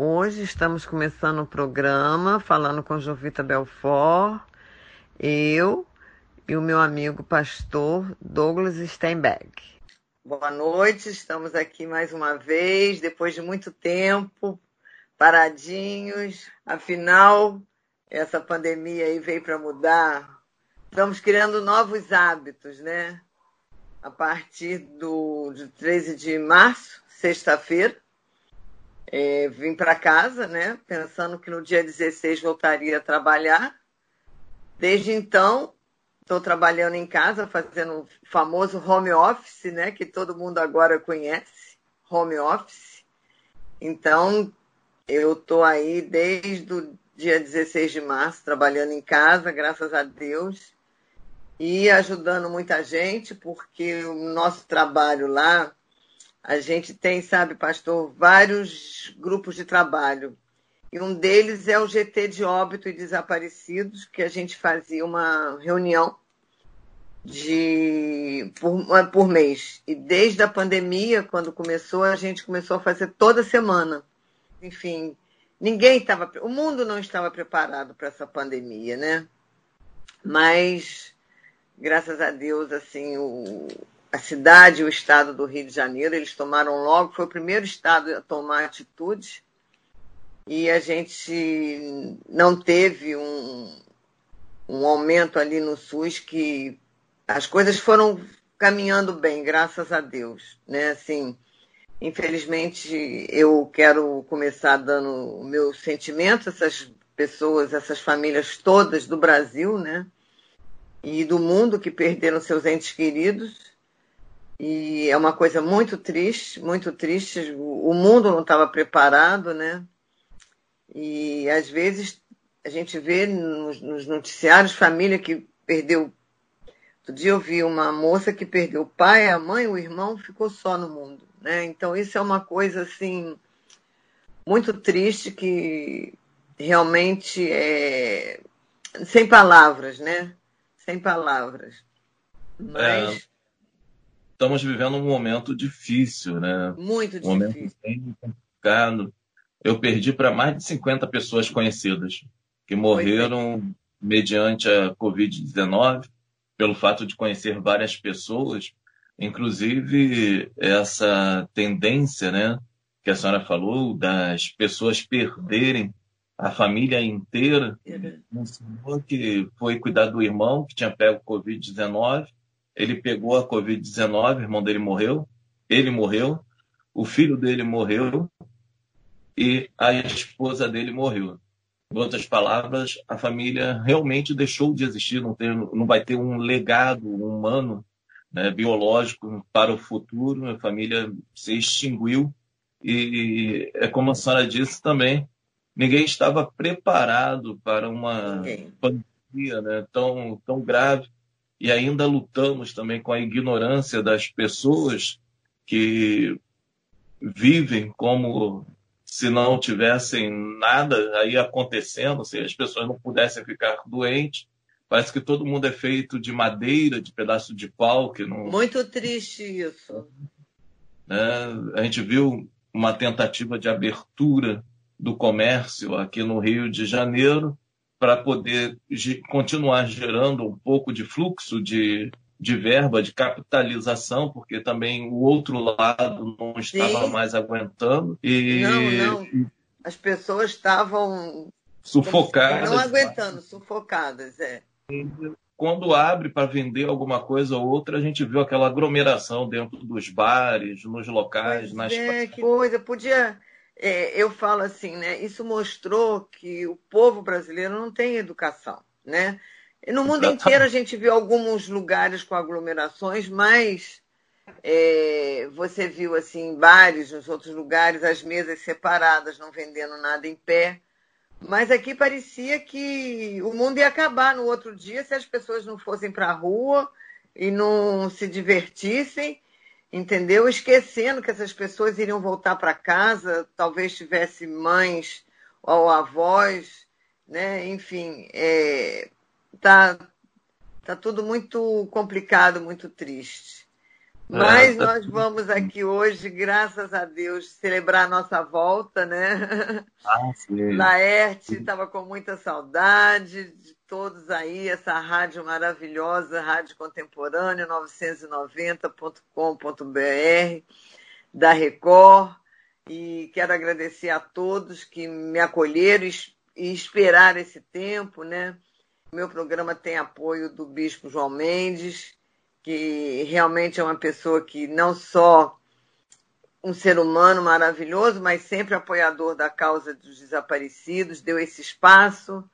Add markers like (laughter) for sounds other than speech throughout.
Hoje estamos começando o programa falando com Jovita Belfort, eu e o meu amigo pastor Douglas Steinberg. Boa noite, estamos aqui mais uma vez, depois de muito tempo, paradinhos. Afinal, essa pandemia aí veio para mudar. Estamos criando novos hábitos, né? A partir do de 13 de março, sexta-feira, é, vim para casa, né? Pensando que no dia 16 voltaria a trabalhar. Desde então, estou trabalhando em casa, fazendo o famoso home office, né? Que todo mundo agora conhece, home office. Então, eu estou aí desde o dia 16 de março, trabalhando em casa, graças a Deus, e ajudando muita gente, porque o nosso trabalho lá, a gente tem, sabe, pastor, vários grupos de trabalho. E um deles é o GT de óbito e desaparecidos, que a gente fazia uma reunião de por, por mês. E desde a pandemia, quando começou, a gente começou a fazer toda semana enfim, ninguém estava, o mundo não estava preparado para essa pandemia, né? Mas graças a Deus, assim, o, a cidade e o estado do Rio de Janeiro, eles tomaram logo, foi o primeiro estado a tomar atitude e a gente não teve um, um aumento ali no SUS que as coisas foram caminhando bem, graças a Deus, né? Assim, Infelizmente, eu quero começar dando o meu sentimento essas pessoas, essas famílias todas do Brasil, né? E do mundo que perderam seus entes queridos. E é uma coisa muito triste, muito triste. O mundo não estava preparado, né? E às vezes a gente vê nos, nos noticiários família que perdeu. Outro dia eu vi uma moça que perdeu o pai, a mãe, o irmão, ficou só no mundo. Né? Então, isso é uma coisa assim muito triste que realmente é sem palavras, né? Sem palavras. Mas... É, estamos vivendo um momento difícil, né? Muito um difícil. Momento bem complicado. Eu perdi para mais de 50 pessoas conhecidas que morreram é. mediante a Covid-19, pelo fato de conhecer várias pessoas Inclusive, essa tendência, né, que a senhora falou, das pessoas perderem a família inteira. Um senhor que foi cuidar do irmão que tinha pego Covid-19, ele pegou a Covid-19, o irmão dele morreu, ele morreu, o filho dele morreu e a esposa dele morreu. Em outras palavras, a família realmente deixou de existir, não, ter, não vai ter um legado humano né, biológico para o futuro, a família se extinguiu e é como a senhora disse também, ninguém estava preparado para uma pandemia né, tão, tão grave e ainda lutamos também com a ignorância das pessoas que vivem como se não tivessem nada aí acontecendo, se as pessoas não pudessem ficar doentes, Parece que todo mundo é feito de madeira, de pedaço de pau. Que não... Muito triste isso. É, a gente viu uma tentativa de abertura do comércio aqui no Rio de Janeiro para poder continuar gerando um pouco de fluxo de, de verba, de capitalização, porque também o outro lado não estava Sim. mais aguentando. E... Não, não. As pessoas estavam sufocadas. Não aguentando, sufocadas, é quando abre para vender alguma coisa ou outra, a gente viu aquela aglomeração dentro dos bares, nos locais, pois nas é, que coisa, podia. É, eu falo assim, né? Isso mostrou que o povo brasileiro não tem educação, né? E no mundo inteiro a gente viu alguns lugares com aglomerações, mas é, você viu assim bares, nos outros lugares, as mesas separadas, não vendendo nada em pé. Mas aqui parecia que o mundo ia acabar no outro dia se as pessoas não fossem para a rua e não se divertissem, entendeu? Esquecendo que essas pessoas iriam voltar para casa, talvez tivesse mães ou avós, né? Enfim, é, tá, tá tudo muito complicado, muito triste. Mas é, tá... nós vamos aqui hoje, graças a Deus, celebrar a nossa volta, né? Ah, sim. Laerte estava com muita saudade de todos aí, essa rádio maravilhosa, Rádio Contemporânea 990.com.br da Record. E quero agradecer a todos que me acolheram e esperar esse tempo, né? Meu programa tem apoio do Bispo João Mendes, que realmente é uma pessoa que não só um ser humano maravilhoso, mas sempre apoiador da causa dos desaparecidos, deu esse espaço,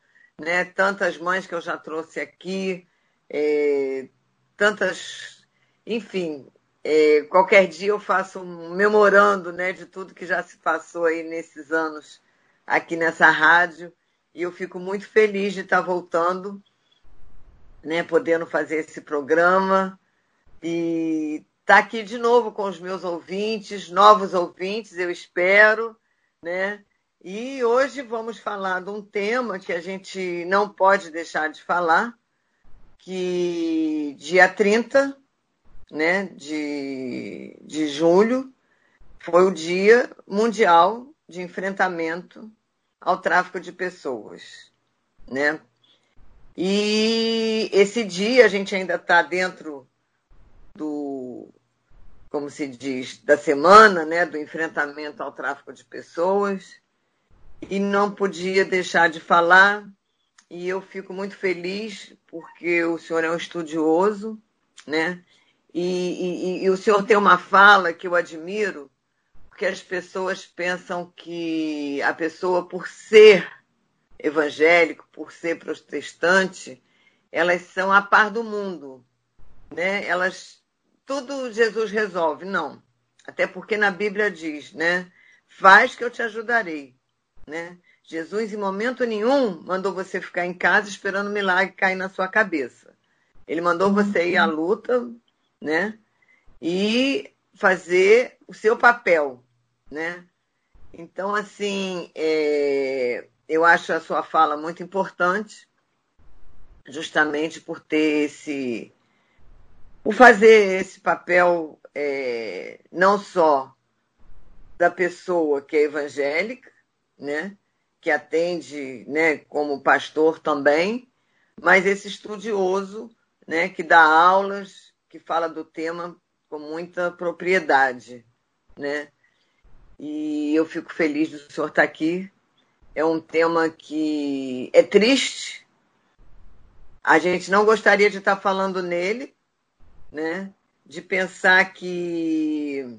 né? Tantas mães que eu já trouxe aqui, é, tantas, enfim, é, qualquer dia eu faço um memorando, né, de tudo que já se passou aí nesses anos aqui nessa rádio e eu fico muito feliz de estar voltando, né, podendo fazer esse programa e estar aqui de novo com os meus ouvintes, novos ouvintes, eu espero, né? E hoje vamos falar de um tema que a gente não pode deixar de falar, que dia 30 né, de, de julho foi o Dia Mundial de Enfrentamento ao tráfico de pessoas, né? E esse dia a gente ainda está dentro do, como se diz, da semana, né, do enfrentamento ao tráfico de pessoas, e não podia deixar de falar. E eu fico muito feliz porque o senhor é um estudioso, né? E, e, e o senhor tem uma fala que eu admiro, porque as pessoas pensam que a pessoa, por ser evangélico, por ser protestante, elas são a par do mundo, né? Elas tudo Jesus resolve, não. Até porque na Bíblia diz, né? Faz que eu te ajudarei, né? Jesus em momento nenhum mandou você ficar em casa esperando o milagre cair na sua cabeça. Ele mandou você ir à luta, né? E fazer o seu papel, né? Então, assim, é, eu acho a sua fala muito importante, justamente por ter esse. por fazer esse papel é, não só da pessoa que é evangélica, né? Que atende né, como pastor também, mas esse estudioso né, que dá aulas, que fala do tema com muita propriedade, né? E eu fico feliz do senhor estar aqui. É um tema que é triste. A gente não gostaria de estar falando nele, né? De pensar que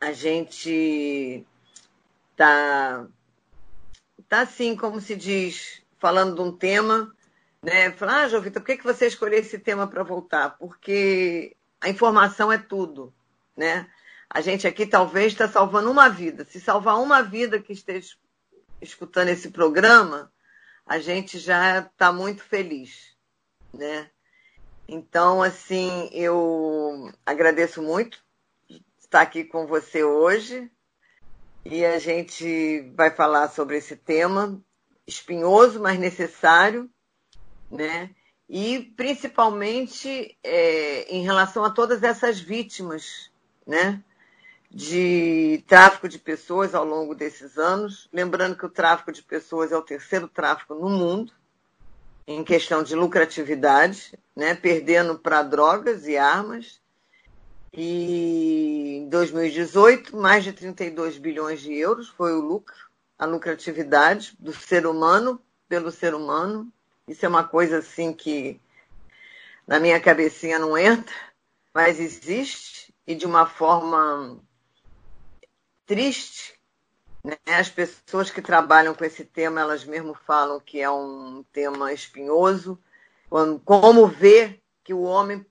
a gente tá tá assim, como se diz, falando de um tema, né? Falar, ah, João Vitor, por que, que você escolheu esse tema para voltar? Porque a informação é tudo, né? A gente aqui talvez está salvando uma vida. Se salvar uma vida que esteja escutando esse programa, a gente já está muito feliz, né? Então, assim, eu agradeço muito estar aqui com você hoje e a gente vai falar sobre esse tema espinhoso, mas necessário, né? E principalmente é, em relação a todas essas vítimas, né? de tráfico de pessoas ao longo desses anos. Lembrando que o tráfico de pessoas é o terceiro tráfico no mundo, em questão de lucratividade, né? perdendo para drogas e armas. E em 2018, mais de 32 bilhões de euros foi o lucro, a lucratividade do ser humano pelo ser humano. Isso é uma coisa assim que na minha cabecinha não entra, mas existe e de uma forma triste. Né? As pessoas que trabalham com esse tema, elas mesmo falam que é um tema espinhoso. Como ver que o homem,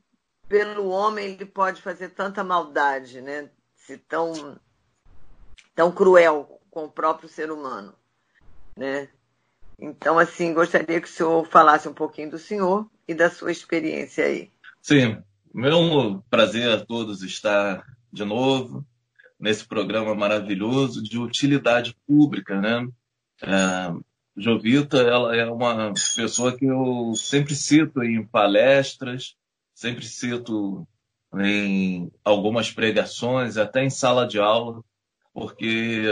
pelo homem, ele pode fazer tanta maldade, né? Se tão, tão cruel com o próprio ser humano, né? Então, assim, gostaria que o senhor falasse um pouquinho do senhor e da sua experiência aí. Sim, meu prazer a todos estar de novo nesse programa maravilhoso de utilidade pública, né? É, Jovita, ela é uma pessoa que eu sempre cito em palestras, sempre cito em algumas pregações, até em sala de aula, porque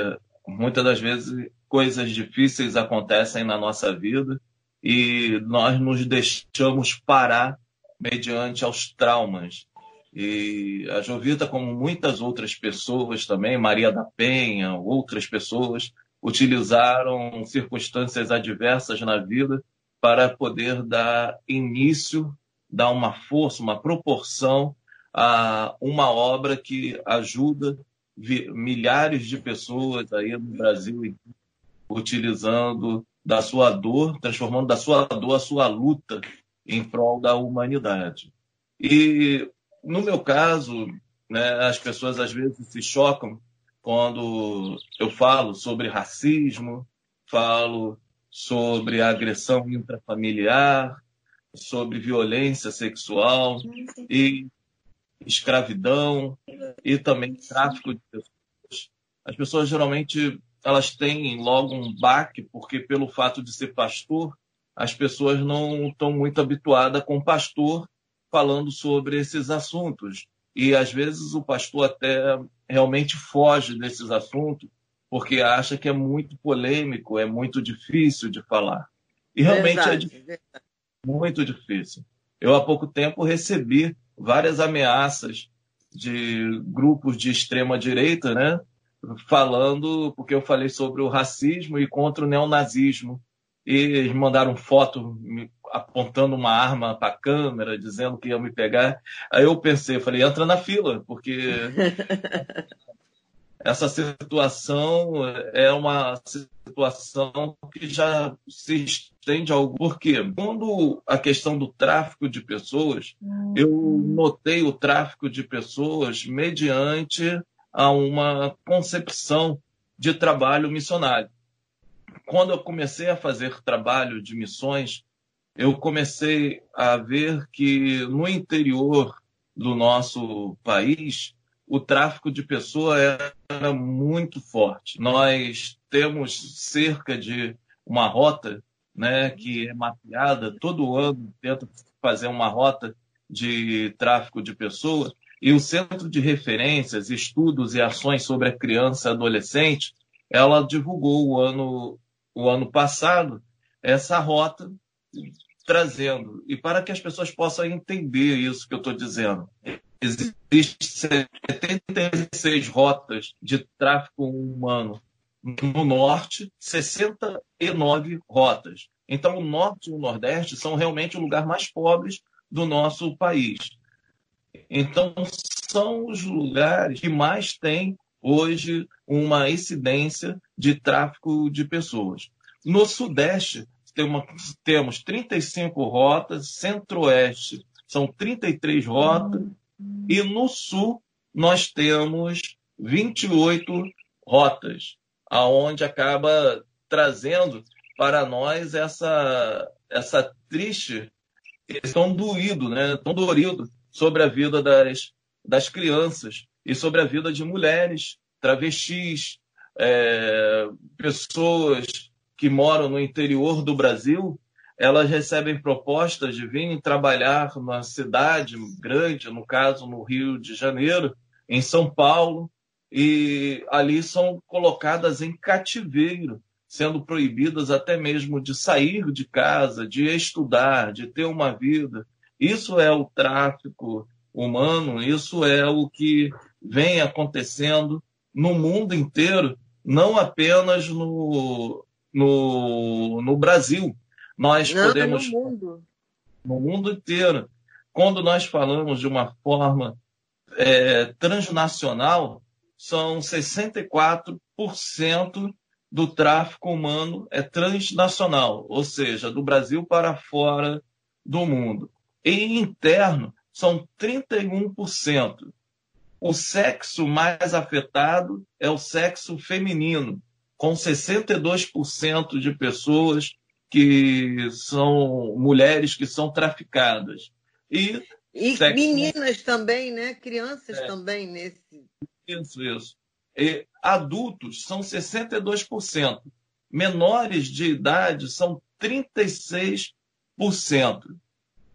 muitas das vezes coisas difíceis acontecem na nossa vida e nós nos deixamos parar mediante aos traumas. E a Jovita, como muitas outras pessoas também, Maria da Penha, outras pessoas, utilizaram circunstâncias adversas na vida para poder dar início, dar uma força, uma proporção a uma obra que ajuda milhares de pessoas aí no Brasil utilizando da sua dor, transformando da sua dor a sua luta em prol da humanidade. E no meu caso, né, as pessoas às vezes se chocam quando eu falo sobre racismo, falo sobre agressão intrafamiliar, sobre violência sexual e escravidão e também tráfico de pessoas. As pessoas geralmente elas têm logo um baque porque pelo fato de ser pastor, as pessoas não estão muito habituadas com o pastor falando sobre esses assuntos. E às vezes o pastor até realmente foge desses assuntos porque acha que é muito polêmico, é muito difícil de falar. E realmente é verdade, é muito difícil. Eu há pouco tempo recebi várias ameaças de grupos de extrema direita, né? Falando, porque eu falei sobre o racismo e contra o neonazismo. E eles mandaram foto apontando uma arma para a câmera, dizendo que ia me pegar. Aí eu pensei, eu falei, entra na fila, porque (laughs) essa situação é uma situação que já se estende ao porque quando a questão do tráfico de pessoas, eu notei o tráfico de pessoas mediante a uma concepção de trabalho missionário. Quando eu comecei a fazer trabalho de missões, eu comecei a ver que no interior do nosso país o tráfico de pessoas era muito forte. Nós temos cerca de uma rota né, que é mapeada todo ano, tenta fazer uma rota de tráfico de pessoas, e o Centro de Referências, Estudos e Ações sobre a Criança e Adolescente, ela divulgou o ano, o ano passado essa rota trazendo. E para que as pessoas possam entender isso que eu estou dizendo, Existem 76 rotas de tráfico humano no norte, 69 rotas. Então, o norte e o nordeste são realmente o lugar mais pobres do nosso país. Então, são os lugares que mais têm hoje uma incidência de tráfico de pessoas. No sudeste, temos 35 rotas, centro-oeste são 33 rotas, e no sul, nós temos 28 rotas, aonde acaba trazendo para nós essa, essa triste, tão doído, né? tão dorido sobre a vida das, das crianças e sobre a vida de mulheres, travestis, é, pessoas que moram no interior do Brasil elas recebem propostas de virem trabalhar numa cidade grande, no caso no Rio de Janeiro, em São Paulo, e ali são colocadas em cativeiro, sendo proibidas até mesmo de sair de casa, de estudar, de ter uma vida. Isso é o tráfico humano, isso é o que vem acontecendo no mundo inteiro, não apenas no, no, no Brasil nós Não, podemos. No mundo. No mundo inteiro. Quando nós falamos de uma forma é, transnacional, são 64% do tráfico humano é transnacional, ou seja, do Brasil para fora do mundo. E interno, são 31%. O sexo mais afetado é o sexo feminino, com 62% de pessoas que são mulheres que são traficadas. E, e sexo... meninas também, né? Crianças é. também nesse. Isso. E adultos são 62%. Menores de idade são 36%.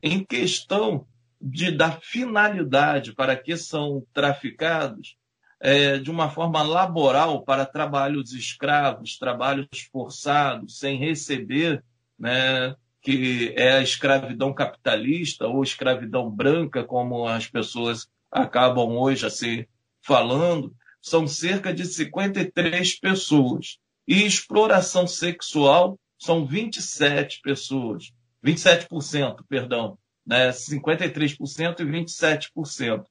Em questão de, da finalidade para que são traficados é, de uma forma laboral para trabalhos escravos, trabalhos forçados, sem receber, né, que é a escravidão capitalista ou escravidão branca, como as pessoas acabam hoje a se falando, são cerca de 53 pessoas. E exploração sexual são 27 pessoas, 27%, perdão, né? 53% e 27%.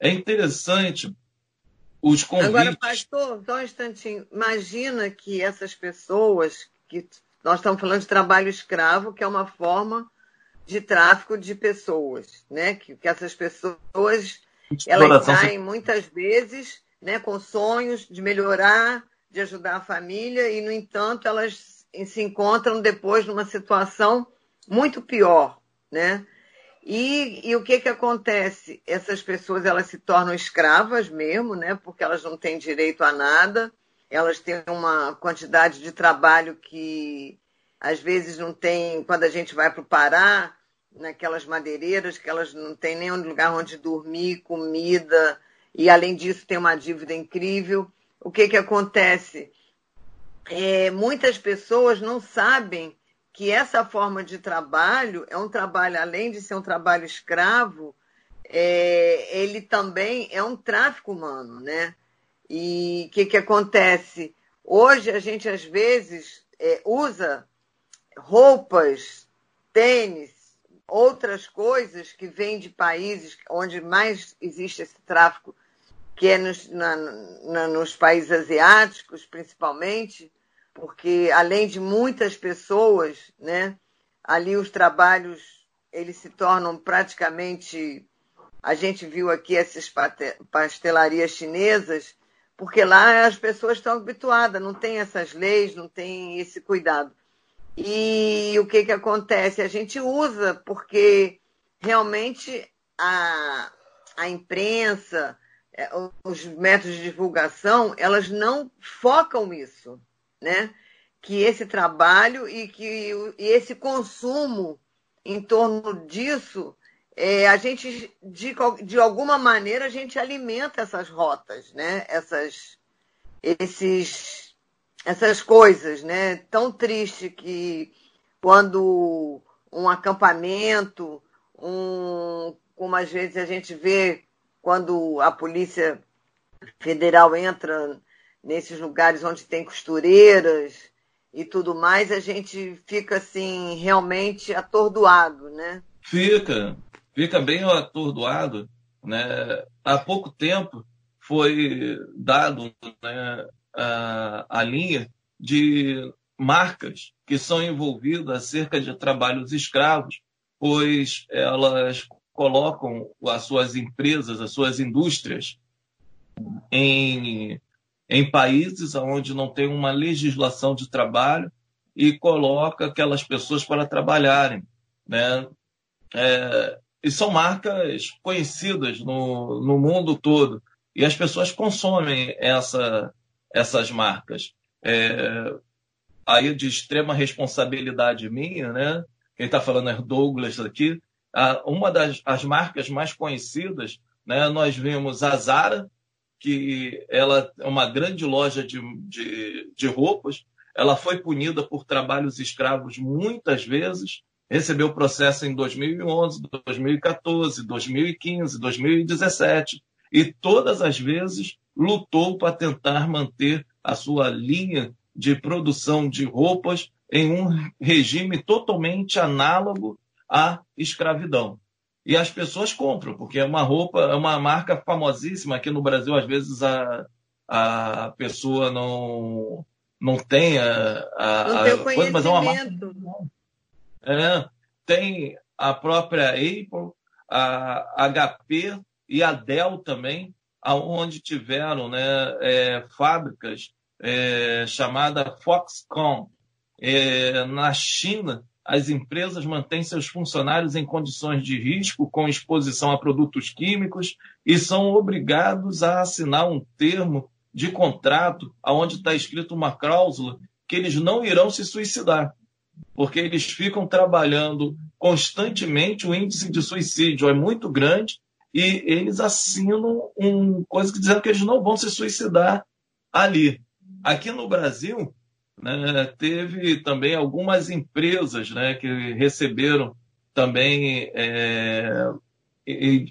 É interessante os convites. Agora, pastor, só um instantinho. Imagina que essas pessoas, que nós estamos falando de trabalho escravo, que é uma forma de tráfico de pessoas, né? Que, que essas pessoas elas saem muitas vezes né, com sonhos de melhorar, de ajudar a família, e, no entanto, elas se encontram depois numa situação muito pior, né? E, e, o que que acontece? Essas pessoas elas se tornam escravas mesmo, né? Porque elas não têm direito a nada. Elas têm uma quantidade de trabalho que às vezes não tem. Quando a gente vai para o Pará, naquelas madeireiras que elas não têm nem lugar onde dormir, comida e além disso tem uma dívida incrível. O que que acontece? É, muitas pessoas não sabem que essa forma de trabalho é um trabalho, além de ser um trabalho escravo, é, ele também é um tráfico humano, né? E o que, que acontece? Hoje a gente às vezes é, usa roupas, tênis, outras coisas que vêm de países onde mais existe esse tráfico, que é nos, na, na, nos países asiáticos, principalmente, porque além de muitas pessoas, né, ali os trabalhos eles se tornam praticamente a gente viu aqui essas pastelarias chinesas, porque lá as pessoas estão habituadas, não tem essas leis, não tem esse cuidado. E o que, que acontece? A gente usa porque realmente a, a imprensa, é, os métodos de divulgação, elas não focam isso né? que esse trabalho e que e esse consumo em torno disso, é, a gente, de, de alguma maneira, a gente alimenta essas rotas, né? essas, esses, essas coisas. Né? Tão triste que quando um acampamento, um, como às vezes a gente vê quando a Polícia Federal entra nesses lugares onde tem costureiras e tudo mais, a gente fica assim realmente atordoado, né? Fica, fica bem atordoado, né? Há pouco tempo foi dado né, a, linha de marcas que são envolvidas acerca de trabalhos escravos, pois elas colocam as suas empresas, as suas indústrias em em países onde não tem uma legislação de trabalho e coloca aquelas pessoas para trabalharem. Né? É, e são marcas conhecidas no, no mundo todo. E as pessoas consomem essa, essas marcas. É, aí de extrema responsabilidade minha, né? Quem está falando é Douglas aqui. uma das as marcas mais conhecidas, né? Nós vimos a Zara, que ela é uma grande loja de, de, de roupas. Ela foi punida por trabalhos escravos muitas vezes, recebeu processo em 2011, 2014, 2015, 2017 e todas as vezes lutou para tentar manter a sua linha de produção de roupas em um regime totalmente análogo à escravidão. E as pessoas compram, porque é uma roupa, é uma marca famosíssima. Aqui no Brasil, às vezes, a, a pessoa não, não tem a, a, a coisa, mas é uma marca. É, tem a própria Apple, a HP e a Dell também, aonde tiveram né, é, fábricas é, chamada Foxconn. É, na China, as empresas mantêm seus funcionários em condições de risco, com exposição a produtos químicos, e são obrigados a assinar um termo de contrato onde está escrito uma cláusula que eles não irão se suicidar. porque eles ficam trabalhando constantemente, o índice de suicídio é muito grande e eles assinam um coisa que dizendo que eles não vão se suicidar ali. Aqui no Brasil, né, teve também algumas empresas né, que receberam também é,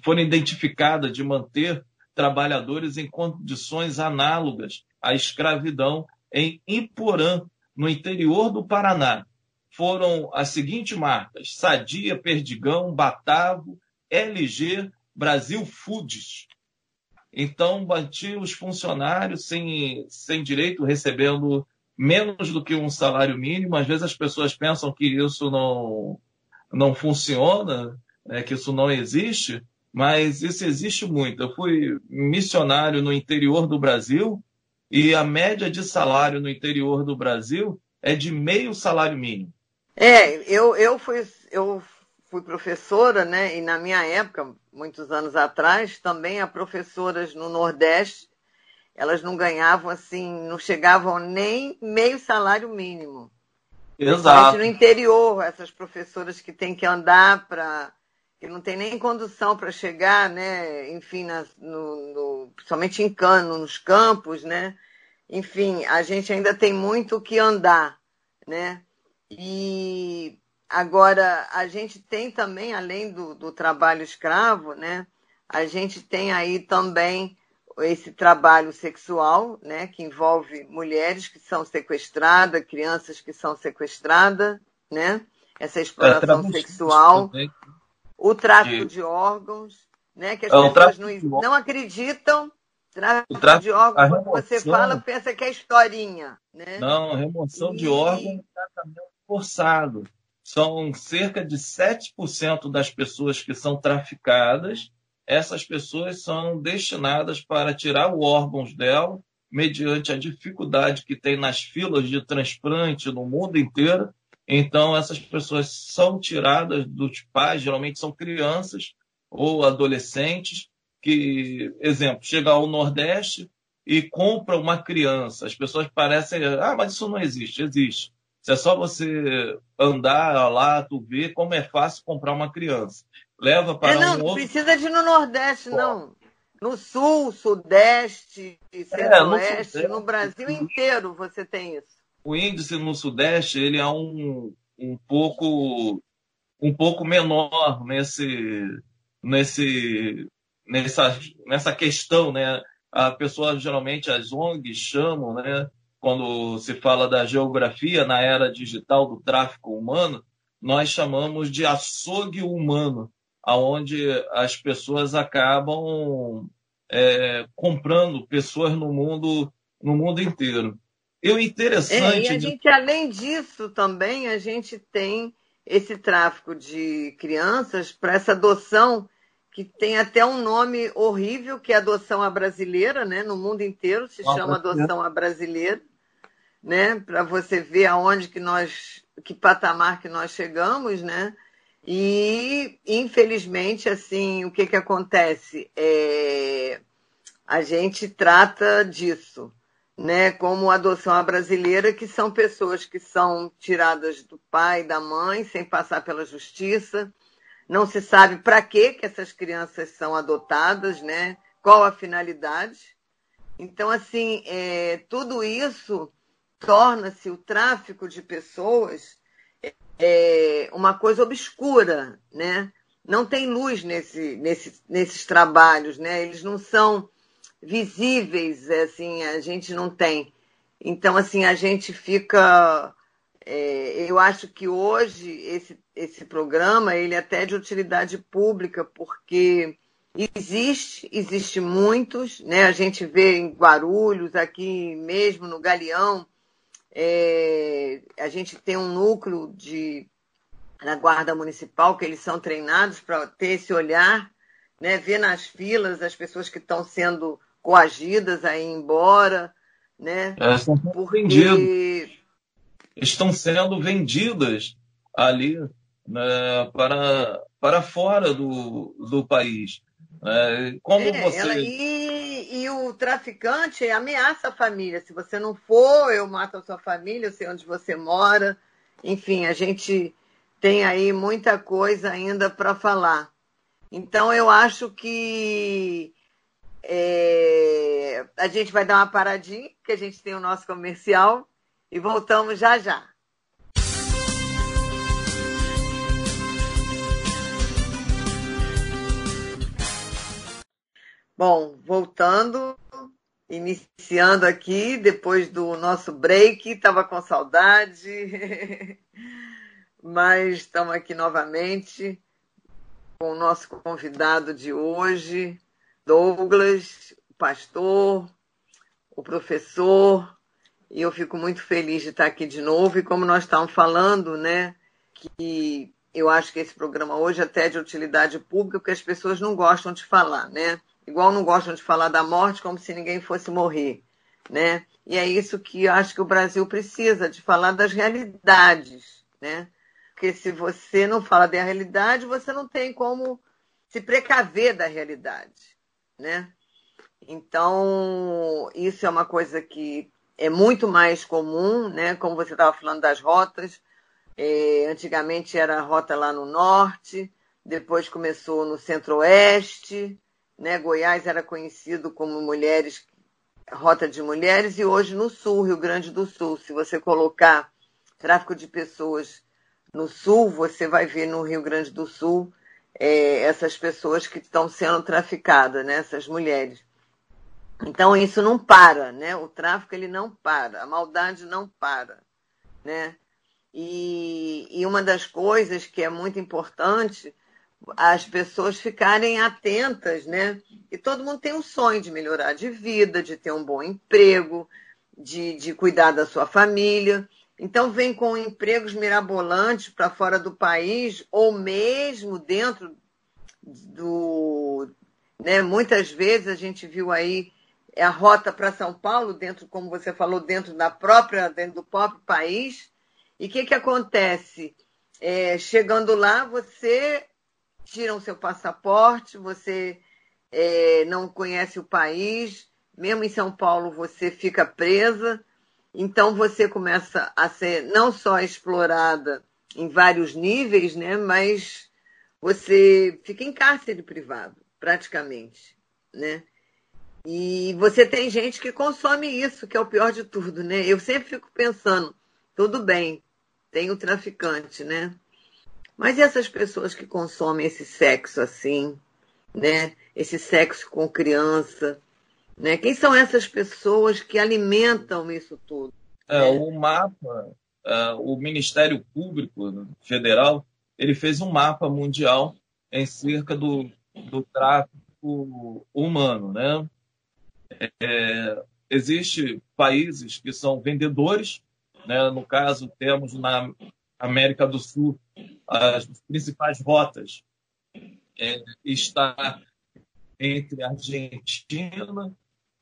foram identificadas de manter trabalhadores em condições análogas à escravidão em Iporã, no interior do Paraná. Foram as seguintes marcas: Sadia, Perdigão, Batavo, LG, Brasil Foods. Então, mantinha os funcionários sem, sem direito, recebendo menos do que um salário mínimo. Às vezes as pessoas pensam que isso não, não funciona, né, que isso não existe, mas isso existe muito. Eu fui missionário no interior do Brasil e a média de salário no interior do Brasil é de meio salário mínimo. É, eu, eu, fui, eu fui professora, né? E na minha época, muitos anos atrás, também as professoras no Nordeste, elas não ganhavam assim, não chegavam nem meio salário mínimo. Exato. no interior, essas professoras que têm que andar para que não tem nem condução para chegar, né? Enfim, na, no, no, principalmente em cano, nos campos, né? Enfim, a gente ainda tem muito que andar, né? E agora a gente tem também, além do, do trabalho escravo, né? A gente tem aí também esse trabalho sexual, né, que envolve mulheres que são sequestradas, crianças que são sequestradas, né, essa exploração é, sexual, também. o tráfico de órgãos, né, que as é, pessoas não, não acreditam. Tráfico, tráfico de órgãos, quando você fala, pensa que é historinha. Né? Não, remoção e... de órgãos é tratamento forçado. São cerca de 7% das pessoas que são traficadas essas pessoas são destinadas para tirar os órgãos dela, mediante a dificuldade que tem nas filas de transplante no mundo inteiro. Então, essas pessoas são tiradas dos pais, geralmente são crianças ou adolescentes, que, exemplo, chega ao Nordeste e compra uma criança. As pessoas parecem, ah, mas isso não existe. Existe. Se é só você andar lá, tu vê como é fácil comprar uma criança leva para é, não, um outro... precisa de ir no Nordeste, Pô. não. No Sul, Sudeste, Centro-Oeste, é, no, no, Brasil inteiro você tem isso. O índice no Sudeste ele é um, um pouco um pouco menor nesse nesse nessa nessa questão, né? A pessoa geralmente as ONGs chamam, né? Quando se fala da geografia na era digital do tráfico humano, nós chamamos de açougue humano aonde as pessoas acabam é, comprando pessoas no mundo no mundo inteiro. E o interessante. É, e a gente, além disso, também a gente tem esse tráfico de crianças para essa adoção que tem até um nome horrível, que é adoção à brasileira, né? No mundo inteiro se chama adoção à brasileira, né? Para você ver aonde que nós, que patamar que nós chegamos, né? E, infelizmente, assim, o que, que acontece? É, a gente trata disso, né, como adoção à brasileira, que são pessoas que são tiradas do pai da mãe sem passar pela justiça. Não se sabe para que, que essas crianças são adotadas, né? Qual a finalidade. Então, assim, é, tudo isso torna-se o tráfico de pessoas é, uma coisa obscura, né? Não tem luz nesse, nesse, nesses trabalhos, né? Eles não são visíveis, é, assim, a gente não tem. Então, assim, a gente fica. É, eu acho que hoje esse, esse programa ele é até de utilidade pública, porque existe, existe muitos, né? A gente vê em Guarulhos, aqui mesmo no Galeão, é, a gente tem um núcleo de, na Guarda Municipal que eles são treinados para ter esse olhar, né, ver nas filas as pessoas que estão sendo coagidas a ir embora, né? É, estão sendo porque... vendidas. Estão sendo vendidas ali né, para, para fora do, do país. É, como é, você... Ela, e, e, o traficante ameaça a família. Se você não for, eu mato a sua família, eu sei onde você mora. enfim, a gente tem aí muita coisa ainda para falar. Então, eu acho que é, a gente vai dar uma paradinha, que a gente tem o nosso comercial, e voltamos já já. Bom, voltando, iniciando aqui, depois do nosso break, estava com saudade, (laughs) mas estamos aqui novamente com o nosso convidado de hoje, Douglas, o pastor, o professor, e eu fico muito feliz de estar aqui de novo. E como nós estávamos falando, né, que eu acho que esse programa hoje até é de utilidade pública, porque as pessoas não gostam de falar, né? Igual não gostam de falar da morte como se ninguém fosse morrer, né? E é isso que eu acho que o Brasil precisa, de falar das realidades, né? Porque se você não fala da realidade, você não tem como se precaver da realidade, né? Então, isso é uma coisa que é muito mais comum, né? Como você estava falando das rotas, é, antigamente era a rota lá no norte, depois começou no centro-oeste, né? Goiás era conhecido como mulheres, rota de mulheres, e hoje no sul, Rio Grande do Sul, se você colocar tráfico de pessoas no sul, você vai ver no Rio Grande do Sul é, essas pessoas que estão sendo traficadas, né? essas mulheres. Então isso não para, né? O tráfico ele não para, a maldade não para, né? E, e uma das coisas que é muito importante as pessoas ficarem atentas, né? E todo mundo tem um sonho de melhorar de vida, de ter um bom emprego, de, de cuidar da sua família. Então, vem com empregos mirabolantes para fora do país, ou mesmo dentro do. Né, muitas vezes a gente viu aí a rota para São Paulo, dentro, como você falou, dentro da própria, dentro do próprio país. E o que, que acontece? É, chegando lá, você tiram seu passaporte, você é, não conhece o país, mesmo em São Paulo você fica presa, então você começa a ser não só explorada em vários níveis, né, mas você fica em cárcere privado, praticamente, né? E você tem gente que consome isso, que é o pior de tudo, né? Eu sempre fico pensando, tudo bem, tem o traficante, né? Mas e essas pessoas que consomem esse sexo assim, né? Esse sexo com criança, né? Quem são essas pessoas que alimentam isso tudo? É, o mapa, é, o Ministério Público Federal, ele fez um mapa mundial em cerca do, do tráfico humano, né? É, Existem países que são vendedores, né? no caso temos na América do Sul as principais rotas é, está entre Argentina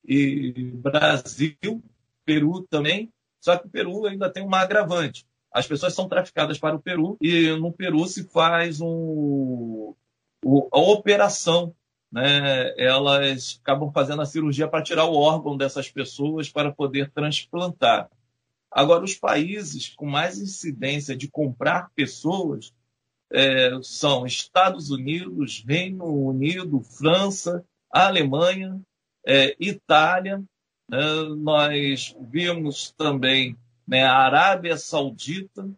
e Brasil, Peru também. Só que o Peru ainda tem uma agravante. As pessoas são traficadas para o Peru e no Peru se faz um, a operação. Né? Elas acabam fazendo a cirurgia para tirar o órgão dessas pessoas para poder transplantar. Agora, os países com mais incidência de comprar pessoas é, são Estados Unidos, Reino Unido, França, Alemanha, é, Itália. Né? Nós vimos também né, a Arábia Saudita,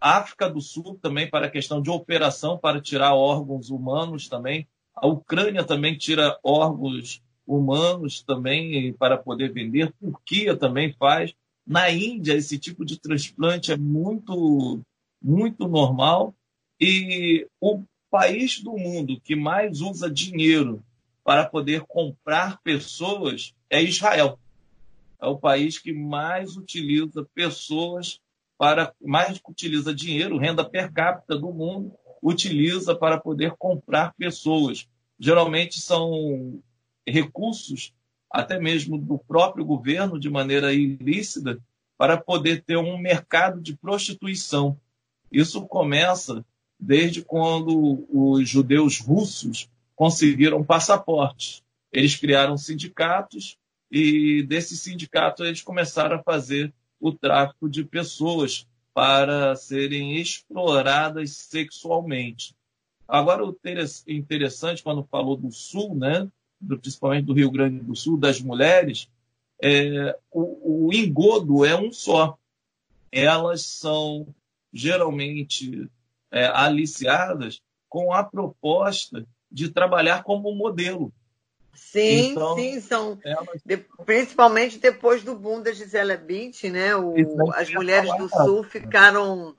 África do Sul também para a questão de operação para tirar órgãos humanos também. A Ucrânia também tira órgãos humanos também para poder vender. Turquia também faz. Na Índia, esse tipo de transplante é muito, muito normal. E o país do mundo que mais usa dinheiro para poder comprar pessoas é Israel. É o país que mais utiliza pessoas para mais utiliza dinheiro, renda per capita do mundo, utiliza para poder comprar pessoas. Geralmente são recursos até mesmo do próprio governo de maneira ilícita, para poder ter um mercado de prostituição. Isso começa desde quando os judeus russos conseguiram passaportes. Eles criaram sindicatos e desses sindicatos eles começaram a fazer o tráfico de pessoas para serem exploradas sexualmente. Agora, o interessante, quando falou do Sul, né, principalmente do Rio Grande do Sul, das mulheres, é, o, o engodo é um só. Elas são geralmente é, aliciadas com a proposta de trabalhar como modelo. Sim, então, sim, são. Elas... De, principalmente depois do boom da Gisela Bündchen, né? O, as mulheres do Sul ficaram,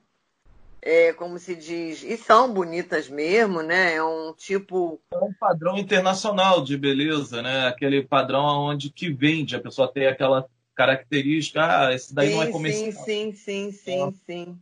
é, como se diz, e são bonitas mesmo, né? É um tipo. É um padrão internacional de beleza, né? Aquele padrão onde que vende, a pessoa tem aquela característica, ah, esse daí sim, não é comercial. Sim, sim, sim, ela, sim.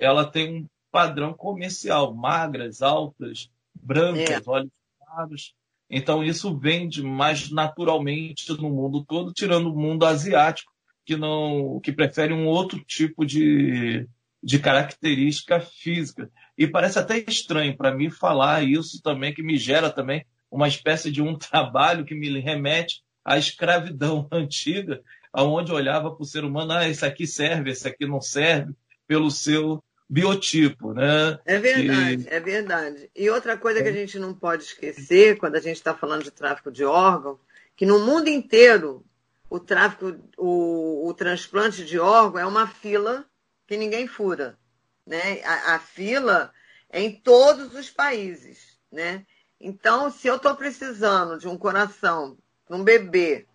Ela tem um padrão comercial, magras, altas, brancas, é. olhos claros. Então isso vende mais naturalmente no mundo todo, tirando o mundo asiático, que não que prefere um outro tipo de, de característica física. E parece até estranho para mim falar isso também, que me gera também uma espécie de um (laughs) trabalho que me remete à escravidão (laughs) antiga, aonde olhava para o ser humano, ah, esse aqui serve, esse aqui não serve, pelo seu biotipo, né? É verdade, e... é verdade. E outra coisa que a gente não pode esquecer quando a gente está falando de tráfico de órgão, que no mundo inteiro o tráfico, o, o transplante de órgão é uma fila que ninguém fura, né? A, a fila é em todos os países, né? Então, se eu estou precisando de um coração, de um bebê,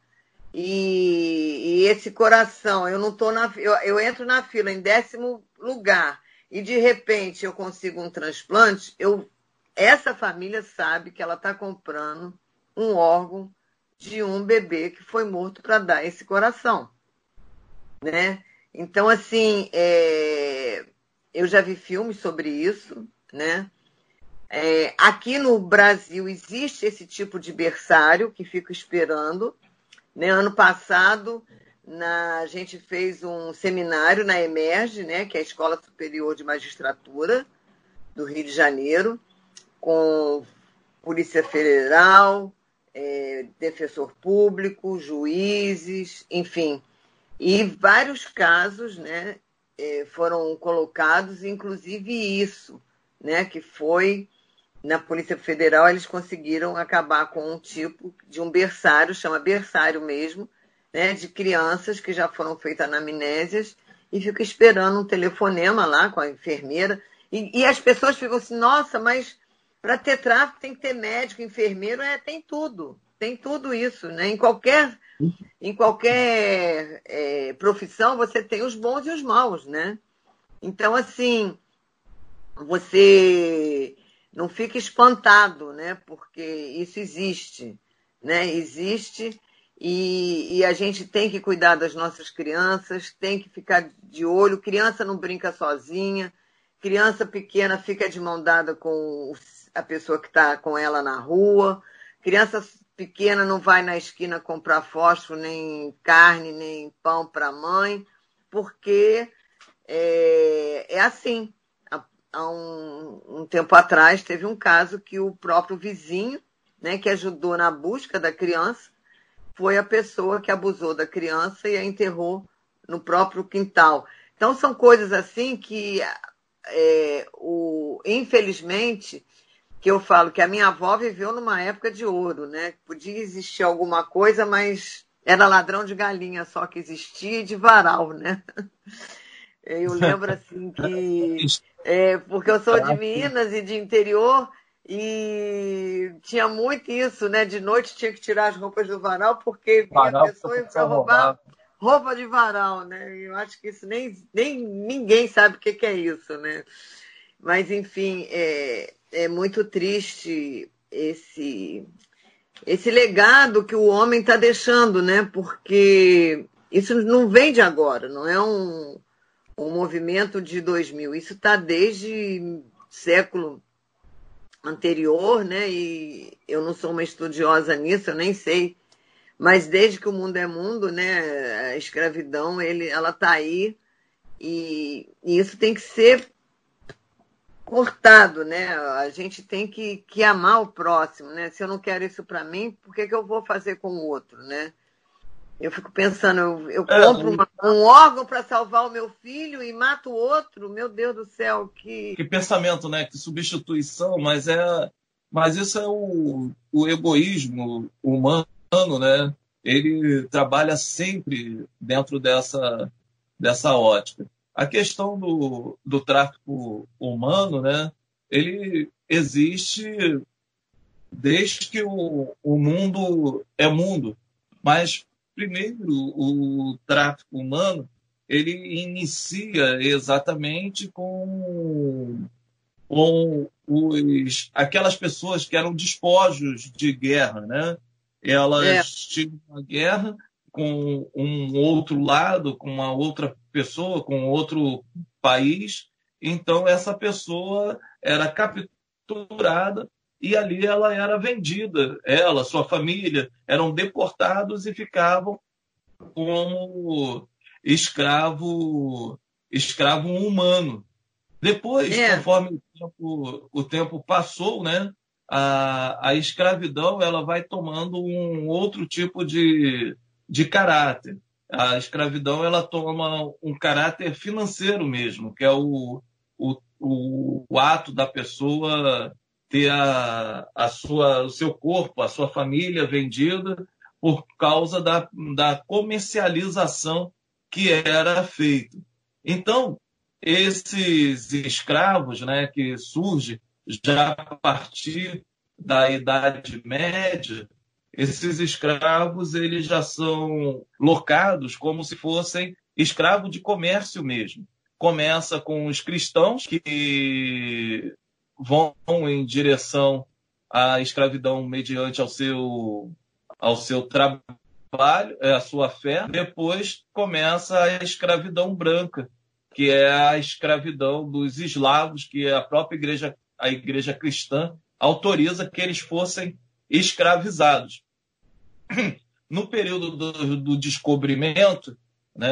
e, e, esse coração, eu não estou na, eu, eu entro na fila em décimo lugar e de repente eu consigo um transplante, eu, essa família sabe que ela está comprando um órgão de um bebê que foi morto para dar esse coração, né? Então, assim, é... eu já vi filmes sobre isso, né? É... aqui no Brasil existe esse tipo de berçário que fica esperando. Né? Ano passado na, a gente fez um seminário na Emerge, né, que é a Escola Superior de Magistratura do Rio de Janeiro, com Polícia Federal, é, defensor público, juízes, enfim. E vários casos né, é, foram colocados, inclusive isso, né, que foi na Polícia Federal, eles conseguiram acabar com um tipo de um berçário, chama berçário mesmo, né, de crianças que já foram feitas anamnésias e fica esperando um telefonema lá com a enfermeira. E, e as pessoas ficam assim, nossa, mas para ter tráfico tem que ter médico, enfermeiro, é, tem tudo. Tem tudo isso, né? Em qualquer, em qualquer é, profissão você tem os bons e os maus, né? Então, assim, você não fica espantado, né? Porque isso existe, né? Existe e, e, a gente tem que cuidar das nossas crianças, tem que ficar de olho. Criança não brinca sozinha, criança pequena fica de mão dada com a pessoa que está com ela na rua, criança pequena não vai na esquina comprar fósforo, nem carne, nem pão para a mãe, porque é, é assim. Há, há um, um tempo atrás teve um caso que o próprio vizinho, né, que ajudou na busca da criança, foi a pessoa que abusou da criança e a enterrou no próprio quintal. Então, são coisas assim que, é, o, infelizmente, que eu falo que a minha avó viveu numa época de ouro, né? Podia existir alguma coisa, mas era ladrão de galinha só que existia e de varal, né? (laughs) Eu lembro assim que. É, porque eu sou de Minas e de interior, e tinha muito isso, né? De noite tinha que tirar as roupas do varal, porque varal, a pessoa ia roubar roupa de varal, né? Eu acho que isso nem, nem ninguém sabe o que, que é isso, né? Mas, enfim, é, é muito triste esse, esse legado que o homem está deixando, né? Porque isso não vem de agora, não é um, um movimento de 2000. Isso está desde século anterior, né? E eu não sou uma estudiosa nisso, eu nem sei. Mas desde que o mundo é mundo, né? A escravidão, ele, ela está aí e, e, isso tem que ser cortado, né? A gente tem que, que amar o próximo, né? Se eu não quero isso para mim, por que, que eu vou fazer com o outro, né? Eu fico pensando, eu, eu é, compro uma, um órgão para salvar o meu filho e mato o outro. Meu Deus do céu, que. Que pensamento, né? Que substituição, mas é. Mas isso é o, o egoísmo humano, né? Ele trabalha sempre dentro dessa, dessa ótica. A questão do, do tráfico humano, né? Ele existe desde que o, o mundo é mundo. Mas Primeiro, o tráfico humano ele inicia exatamente com, com os, aquelas pessoas que eram despojos de guerra, né? Elas é. tinham uma guerra com um outro lado, com uma outra pessoa, com outro país. Então essa pessoa era capturada e ali ela era vendida. Ela, sua família, eram deportados e ficavam como escravo, escravo humano. Depois, é. conforme o tempo, o tempo, passou, né, a, a escravidão ela vai tomando um outro tipo de, de caráter. A escravidão ela toma um caráter financeiro mesmo, que é o, o, o, o ato da pessoa ter a, a sua, o seu corpo, a sua família vendida por causa da, da comercialização que era feita. Então, esses escravos né, que surgem já a partir da Idade Média, esses escravos eles já são locados como se fossem escravos de comércio mesmo. Começa com os cristãos que vão em direção à escravidão mediante ao seu, ao seu trabalho, é, a sua fé. Depois começa a escravidão branca, que é a escravidão dos eslavos, que a própria igreja, a igreja cristã, autoriza que eles fossem escravizados. No período do, do descobrimento, né,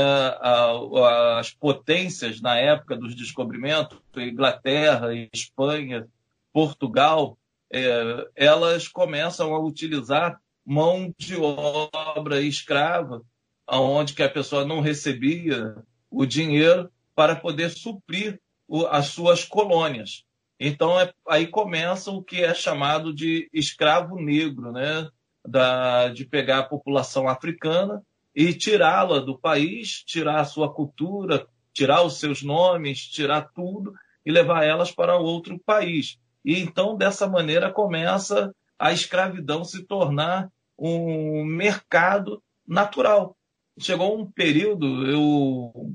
as potências na época dos descobrimentos, Inglaterra, Espanha, Portugal, é, elas começam a utilizar mão de obra escrava, onde que a pessoa não recebia o dinheiro para poder suprir o, as suas colônias. Então é, aí começa o que é chamado de escravo negro, né? Da, de pegar a população africana e tirá-la do país, tirar a sua cultura, tirar os seus nomes, tirar tudo e levar elas para outro país. E então, dessa maneira, começa a escravidão se tornar um mercado natural. Chegou um período, eu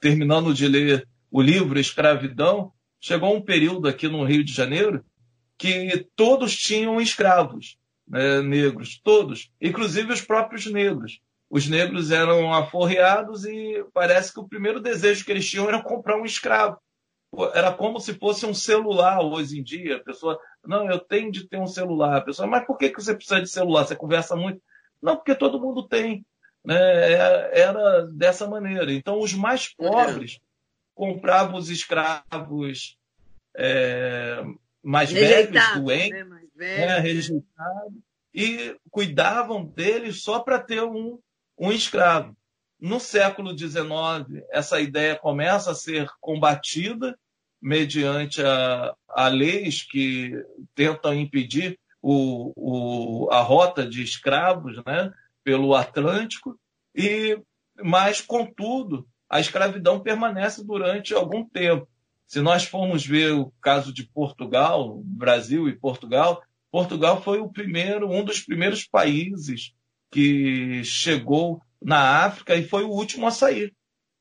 terminando de ler o livro Escravidão, chegou um período aqui no Rio de Janeiro que todos tinham escravos né, negros, todos, inclusive os próprios negros os negros eram aforreados e parece que o primeiro desejo que eles tinham era comprar um escravo. Era como se fosse um celular hoje em dia. A pessoa, não, eu tenho de ter um celular. A pessoa, mas por que, que você precisa de celular? Você conversa muito? Não, porque todo mundo tem. Né? É, era dessa maneira. Então, os mais pobres compravam os escravos é, mais velhos, doentes, né? mais né? rejeitados, e cuidavam deles só para ter um um escravo. No século XIX, essa ideia começa a ser combatida mediante a, a leis que tentam impedir o, o, a rota de escravos né, pelo Atlântico, e mas, contudo, a escravidão permanece durante algum tempo. Se nós formos ver o caso de Portugal, Brasil e Portugal, Portugal foi o primeiro, um dos primeiros países que chegou na África e foi o último a sair.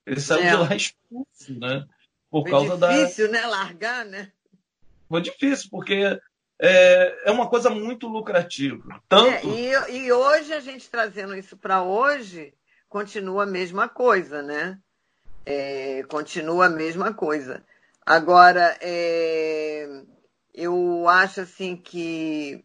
Ele saiu é. de lá expulso, né? Por foi causa difícil, da. difícil, né? Largar, né? Foi difícil, porque é, é uma coisa muito lucrativa. Tanto... É, e, e hoje, a gente trazendo isso para hoje, continua a mesma coisa, né? É, continua a mesma coisa. Agora, é, eu acho assim que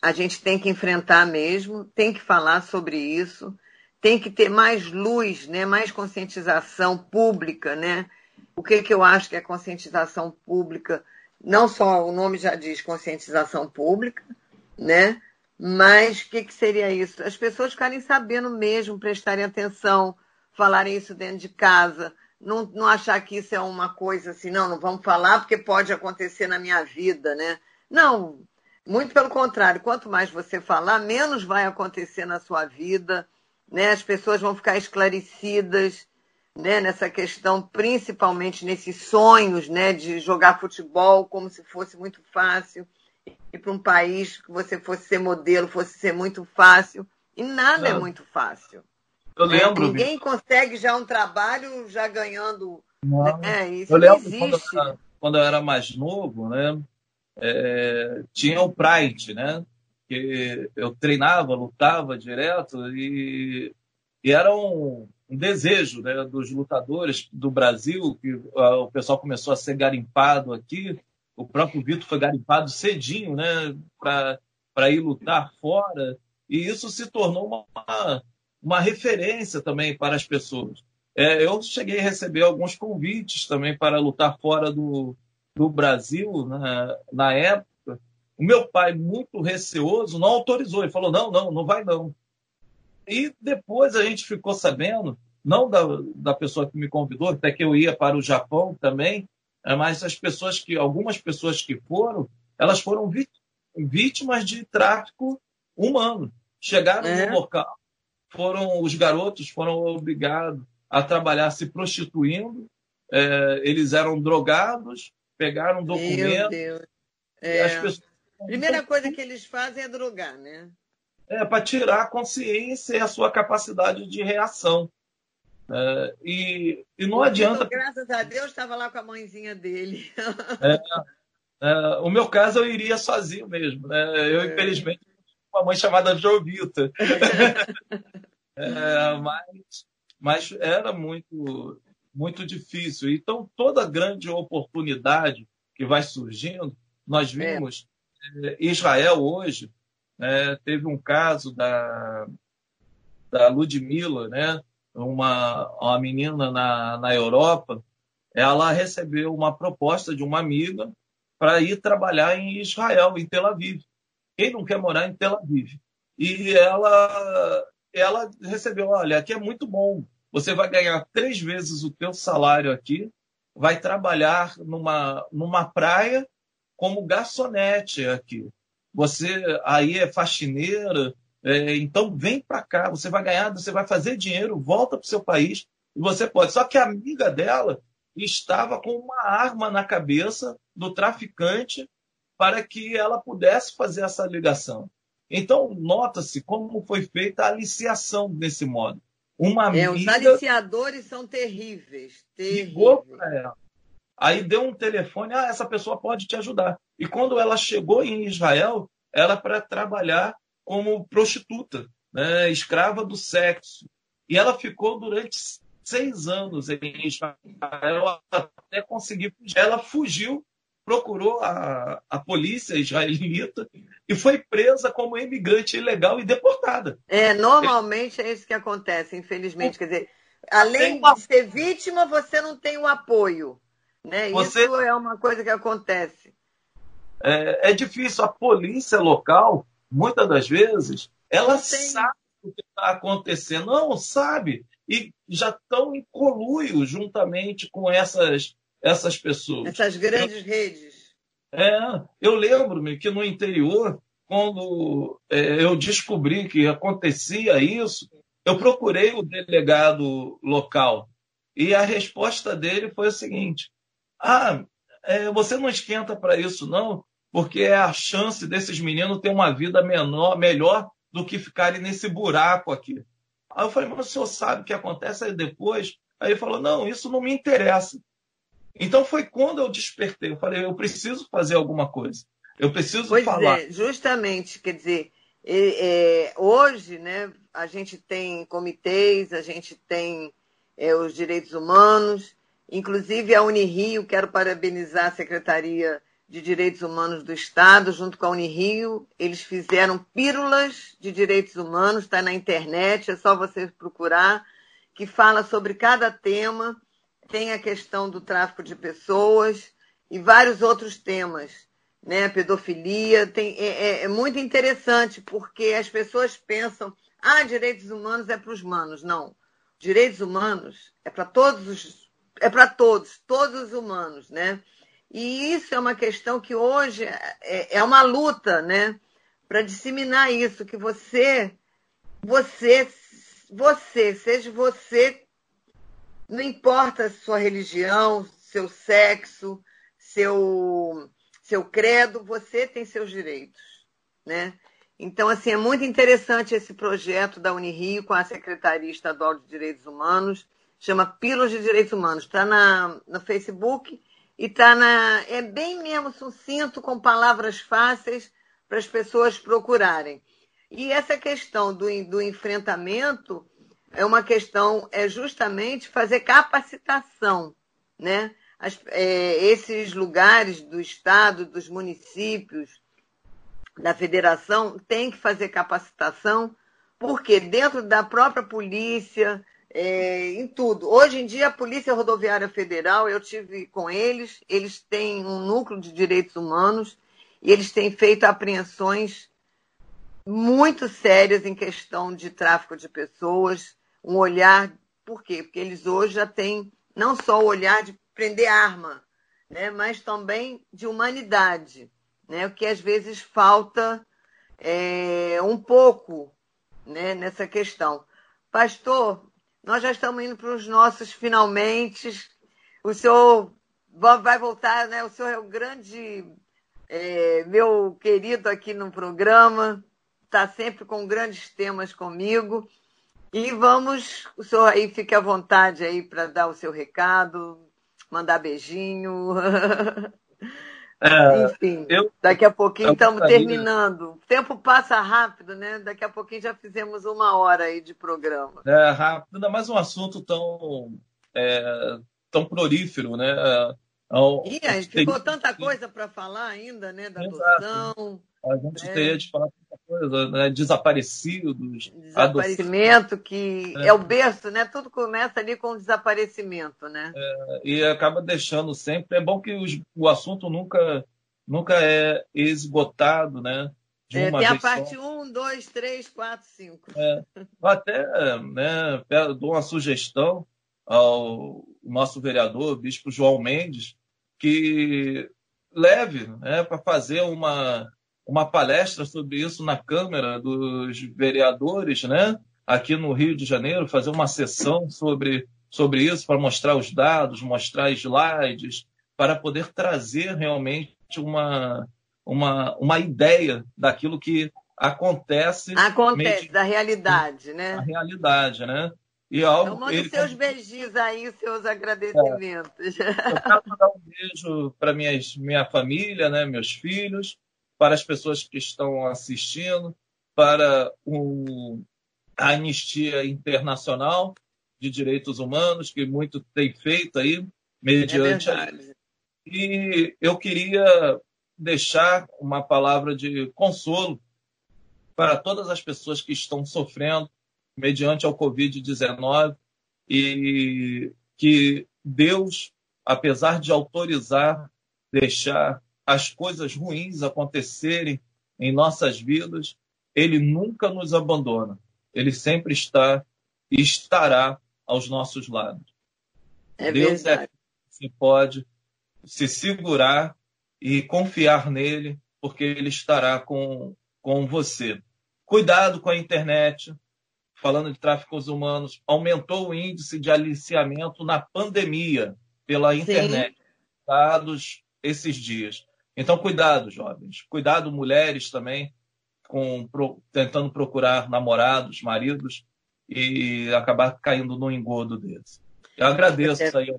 a gente tem que enfrentar mesmo, tem que falar sobre isso, tem que ter mais luz, né, mais conscientização pública, né? O que, que eu acho que é conscientização pública? Não só o nome já diz conscientização pública, né? Mas o que, que seria isso? As pessoas ficarem sabendo mesmo, prestarem atenção, falarem isso dentro de casa, não, não achar que isso é uma coisa assim, não, não vamos falar porque pode acontecer na minha vida, né? Não, muito pelo contrário, quanto mais você falar, menos vai acontecer na sua vida, né? As pessoas vão ficar esclarecidas, né? Nessa questão, principalmente nesses sonhos, né? De jogar futebol como se fosse muito fácil e para um país que você fosse ser modelo, fosse ser muito fácil. E nada Não. é muito fácil. Eu né? lembro. Ninguém consegue já um trabalho já ganhando. Não. Né? Isso eu lembro existe. Quando eu, era, quando eu era mais novo, né? É, tinha o Pride, né? Que eu treinava, lutava direto e, e era um, um desejo né, dos lutadores do Brasil, que uh, o pessoal começou a ser garimpado aqui. O próprio Vitor foi garimpado cedinho né, para ir lutar fora. E isso se tornou uma, uma referência também para as pessoas. É, eu cheguei a receber alguns convites também para lutar fora do, do Brasil na, na época. O meu pai, muito receoso, não autorizou. Ele falou: não, não, não vai não. E depois a gente ficou sabendo, não da, da pessoa que me convidou, até que eu ia para o Japão também, é, mas as pessoas que, algumas pessoas que foram, elas foram vítimas de tráfico humano. Chegaram é. no local, foram os garotos foram obrigados a trabalhar se prostituindo, é, eles eram drogados, pegaram um documento. Meu Deus. É. Pessoas... Primeira coisa que eles fazem é drogar, né? É, para tirar a consciência e a sua capacidade de reação. É, e, e não adianta. Graças a Deus estava lá com a mãezinha dele. É, é, o meu caso eu iria sozinho mesmo. Né? Eu, é. infelizmente, uma mãe chamada Jovita. (laughs) é, mas, mas era muito, muito difícil. Então, toda grande oportunidade que vai surgindo, nós é. vimos é. Israel hoje, né, teve um caso da, da Ludmilla, né, uma, uma menina na, na Europa, ela recebeu uma proposta de uma amiga para ir trabalhar em Israel, em Tel Aviv. Quem não quer morar em Tel Aviv? E ela, ela recebeu, olha, aqui é muito bom. Você vai ganhar três vezes o teu salário aqui, vai trabalhar numa, numa praia como garçonete aqui. Você aí é faxineira, é, então vem para cá, você vai ganhar, você vai fazer dinheiro, volta para o seu país e você pode. Só que a amiga dela estava com uma arma na cabeça do traficante para que ela pudesse fazer essa ligação. Então, nota-se como foi feita a aliciação desse modo. Uma amiga é, os aliciadores são terríveis. terríveis. Ligou para ela. Aí deu um telefone, ah, essa pessoa pode te ajudar. E quando ela chegou em Israel, ela para trabalhar como prostituta, né, escrava do sexo. E ela ficou durante seis anos em Israel até conseguir fugir. Ela fugiu procurou a, a polícia israelita e foi presa como imigrante ilegal e deportada. É, normalmente é isso que acontece, infelizmente. Quer dizer, além de ser vítima, você não tem o apoio. Né? Você... Isso é uma coisa que acontece. É, é difícil. A polícia local, muitas das vezes, ela sabe o que está acontecendo. Não, sabe. E já estão em coluio juntamente com essas essas pessoas. Essas grandes eu, redes. É, eu lembro-me que no interior, quando é, eu descobri que acontecia isso, eu procurei o delegado local e a resposta dele foi a seguinte: Ah, é, você não esquenta para isso, não, porque é a chance desses meninos ter uma vida menor, melhor do que ficarem nesse buraco aqui. Aí eu falei, mas o senhor sabe o que acontece aí depois? Aí ele falou, não, isso não me interessa. Então foi quando eu despertei. Eu falei, eu preciso fazer alguma coisa. Eu preciso pois falar. É, justamente, quer dizer, é, é, hoje, né, a gente tem comitês, a gente tem é, os direitos humanos, inclusive a Unirio, quero parabenizar a Secretaria de Direitos Humanos do Estado, junto com a Unirio, eles fizeram pílulas de direitos humanos, está na internet, é só você procurar, que fala sobre cada tema tem a questão do tráfico de pessoas e vários outros temas. né, pedofilia. Tem, é, é, é muito interessante, porque as pessoas pensam, ah, direitos humanos é para os humanos. Não. Direitos humanos é para todos os. É para todos, todos os humanos, né? E isso é uma questão que hoje é, é uma luta, né? Para disseminar isso, que você, você, você, seja você, não importa sua religião, seu sexo, seu, seu credo, você tem seus direitos, né? Então, assim, é muito interessante esse projeto da Unirio com a Secretaria Estadual de Direitos Humanos, chama Pílulas de Direitos Humanos, está no Facebook e está na. É bem mesmo sucinto, com palavras fáceis para as pessoas procurarem. E essa questão do, do enfrentamento é uma questão, é justamente fazer capacitação, né? As, é, esses lugares do Estado, dos municípios, da federação, têm que fazer capacitação, porque dentro da própria polícia, é, em tudo. Hoje em dia, a Polícia Rodoviária Federal, eu tive com eles, eles têm um núcleo de direitos humanos e eles têm feito apreensões muito sérias em questão de tráfico de pessoas, um olhar, por quê? Porque eles hoje já têm não só o olhar de prender arma, né, mas também de humanidade, né, o que às vezes falta é, um pouco né, nessa questão. Pastor, nós já estamos indo para os nossos finalmente. O senhor vai voltar, né? O senhor é o grande, é, meu querido aqui no programa, está sempre com grandes temas comigo. E vamos, o senhor aí fique à vontade aí para dar o seu recado, mandar beijinho. É, (laughs) Enfim, eu, daqui a pouquinho estamos terminando. O tempo passa rápido, né? Daqui a pouquinho já fizemos uma hora aí de programa. É rápido, ainda mais um assunto tão, é, tão prolífero, né? e é, ficou tanta coisa para falar ainda, né? Da adoção. A gente é. teria de falar coisa, né? Desaparecidos. Desaparecimento, que é. é. o berço, né? Tudo começa ali com o desaparecimento, né? É, e acaba deixando sempre. É bom que os, o assunto nunca, nunca é esgotado, né? É, tem a parte 1, 2, 3, 4, 5. Até né, dou uma sugestão ao nosso vereador, bispo João Mendes, que leve né, para fazer uma, uma palestra sobre isso na Câmara dos Vereadores, né? Aqui no Rio de Janeiro, fazer uma sessão sobre, sobre isso, para mostrar os dados, mostrar slides, para poder trazer realmente uma, uma, uma ideia daquilo que acontece. Acontece, da realidade, né? Da realidade, né? E algo, então, manda ele... seus beijinhos aí, seus agradecimentos. É. Eu quero mandar um beijo para minha família, né, meus filhos, para as pessoas que estão assistindo, para o, a Anistia Internacional de Direitos Humanos, que muito tem feito aí, mediante. É e eu queria deixar uma palavra de consolo para todas as pessoas que estão sofrendo mediante ao Covid-19 e que Deus, apesar de autorizar, deixar as coisas ruins acontecerem em nossas vidas, Ele nunca nos abandona. Ele sempre está e estará aos nossos lados. É Deus é verdade. é se pode se segurar e confiar nele, porque ele estará com, com você. Cuidado com a internet, falando de tráficos humanos, aumentou o índice de aliciamento na pandemia pela internet, Sim. dados esses dias. Então, cuidado, jovens. Cuidado, mulheres também, com, pro, tentando procurar namorados, maridos e acabar caindo no engodo deles. Eu agradeço é, aí.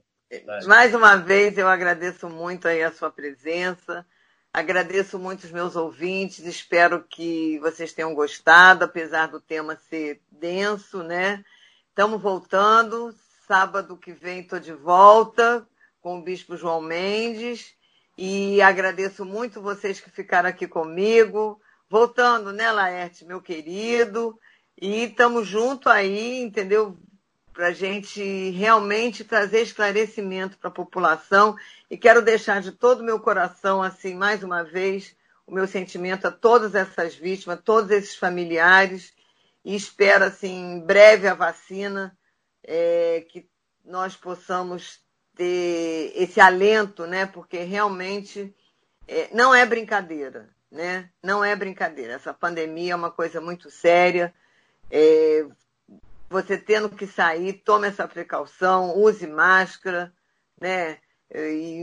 Mais uma vez, eu agradeço muito aí a sua presença. Agradeço muito os meus ouvintes, espero que vocês tenham gostado, apesar do tema ser denso, né? Estamos voltando. Sábado que vem estou de volta com o Bispo João Mendes. E agradeço muito vocês que ficaram aqui comigo. Voltando, né, Laerte, meu querido? E estamos junto aí, entendeu? para a gente realmente trazer esclarecimento para a população. E quero deixar de todo o meu coração, assim, mais uma vez, o meu sentimento a todas essas vítimas, todos esses familiares. E espero, assim, em breve a vacina, é, que nós possamos ter esse alento, né? Porque realmente é, não é brincadeira, né? Não é brincadeira. Essa pandemia é uma coisa muito séria. É, você tendo que sair, tome essa precaução, use máscara, né?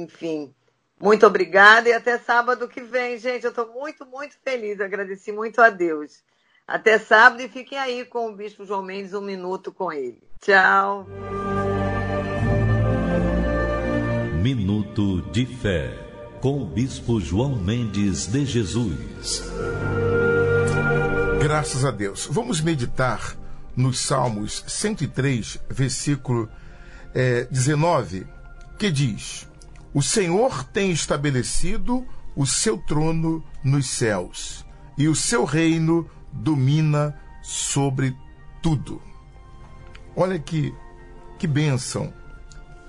Enfim, muito obrigada e até sábado que vem, gente. Eu estou muito, muito feliz. Agradeci muito a Deus. Até sábado e fiquem aí com o Bispo João Mendes um minuto com ele. Tchau. Minuto de Fé com o Bispo João Mendes de Jesus. Graças a Deus. Vamos meditar nos Salmos 103, versículo é, 19, que diz: O Senhor tem estabelecido o seu trono nos céus, e o seu reino domina sobre tudo. Olha que, que bênção.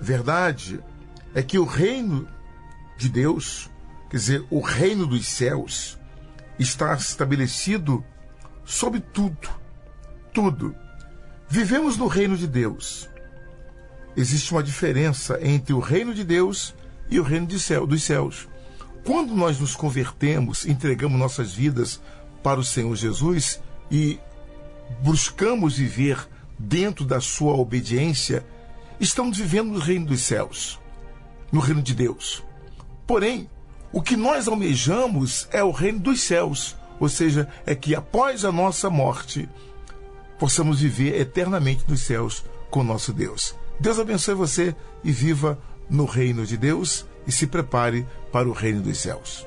Verdade é que o reino de Deus, quer dizer, o reino dos céus, está estabelecido sobre tudo tudo. Vivemos no reino de Deus. Existe uma diferença entre o reino de Deus e o reino de céu, dos céus. Quando nós nos convertemos, entregamos nossas vidas para o Senhor Jesus e buscamos viver dentro da sua obediência, estamos vivendo no reino dos céus, no reino de Deus. Porém, o que nós almejamos é o reino dos céus, ou seja, é que após a nossa morte, possamos viver eternamente nos céus com nosso Deus. Deus abençoe você e viva no reino de Deus e se prepare para o reino dos céus.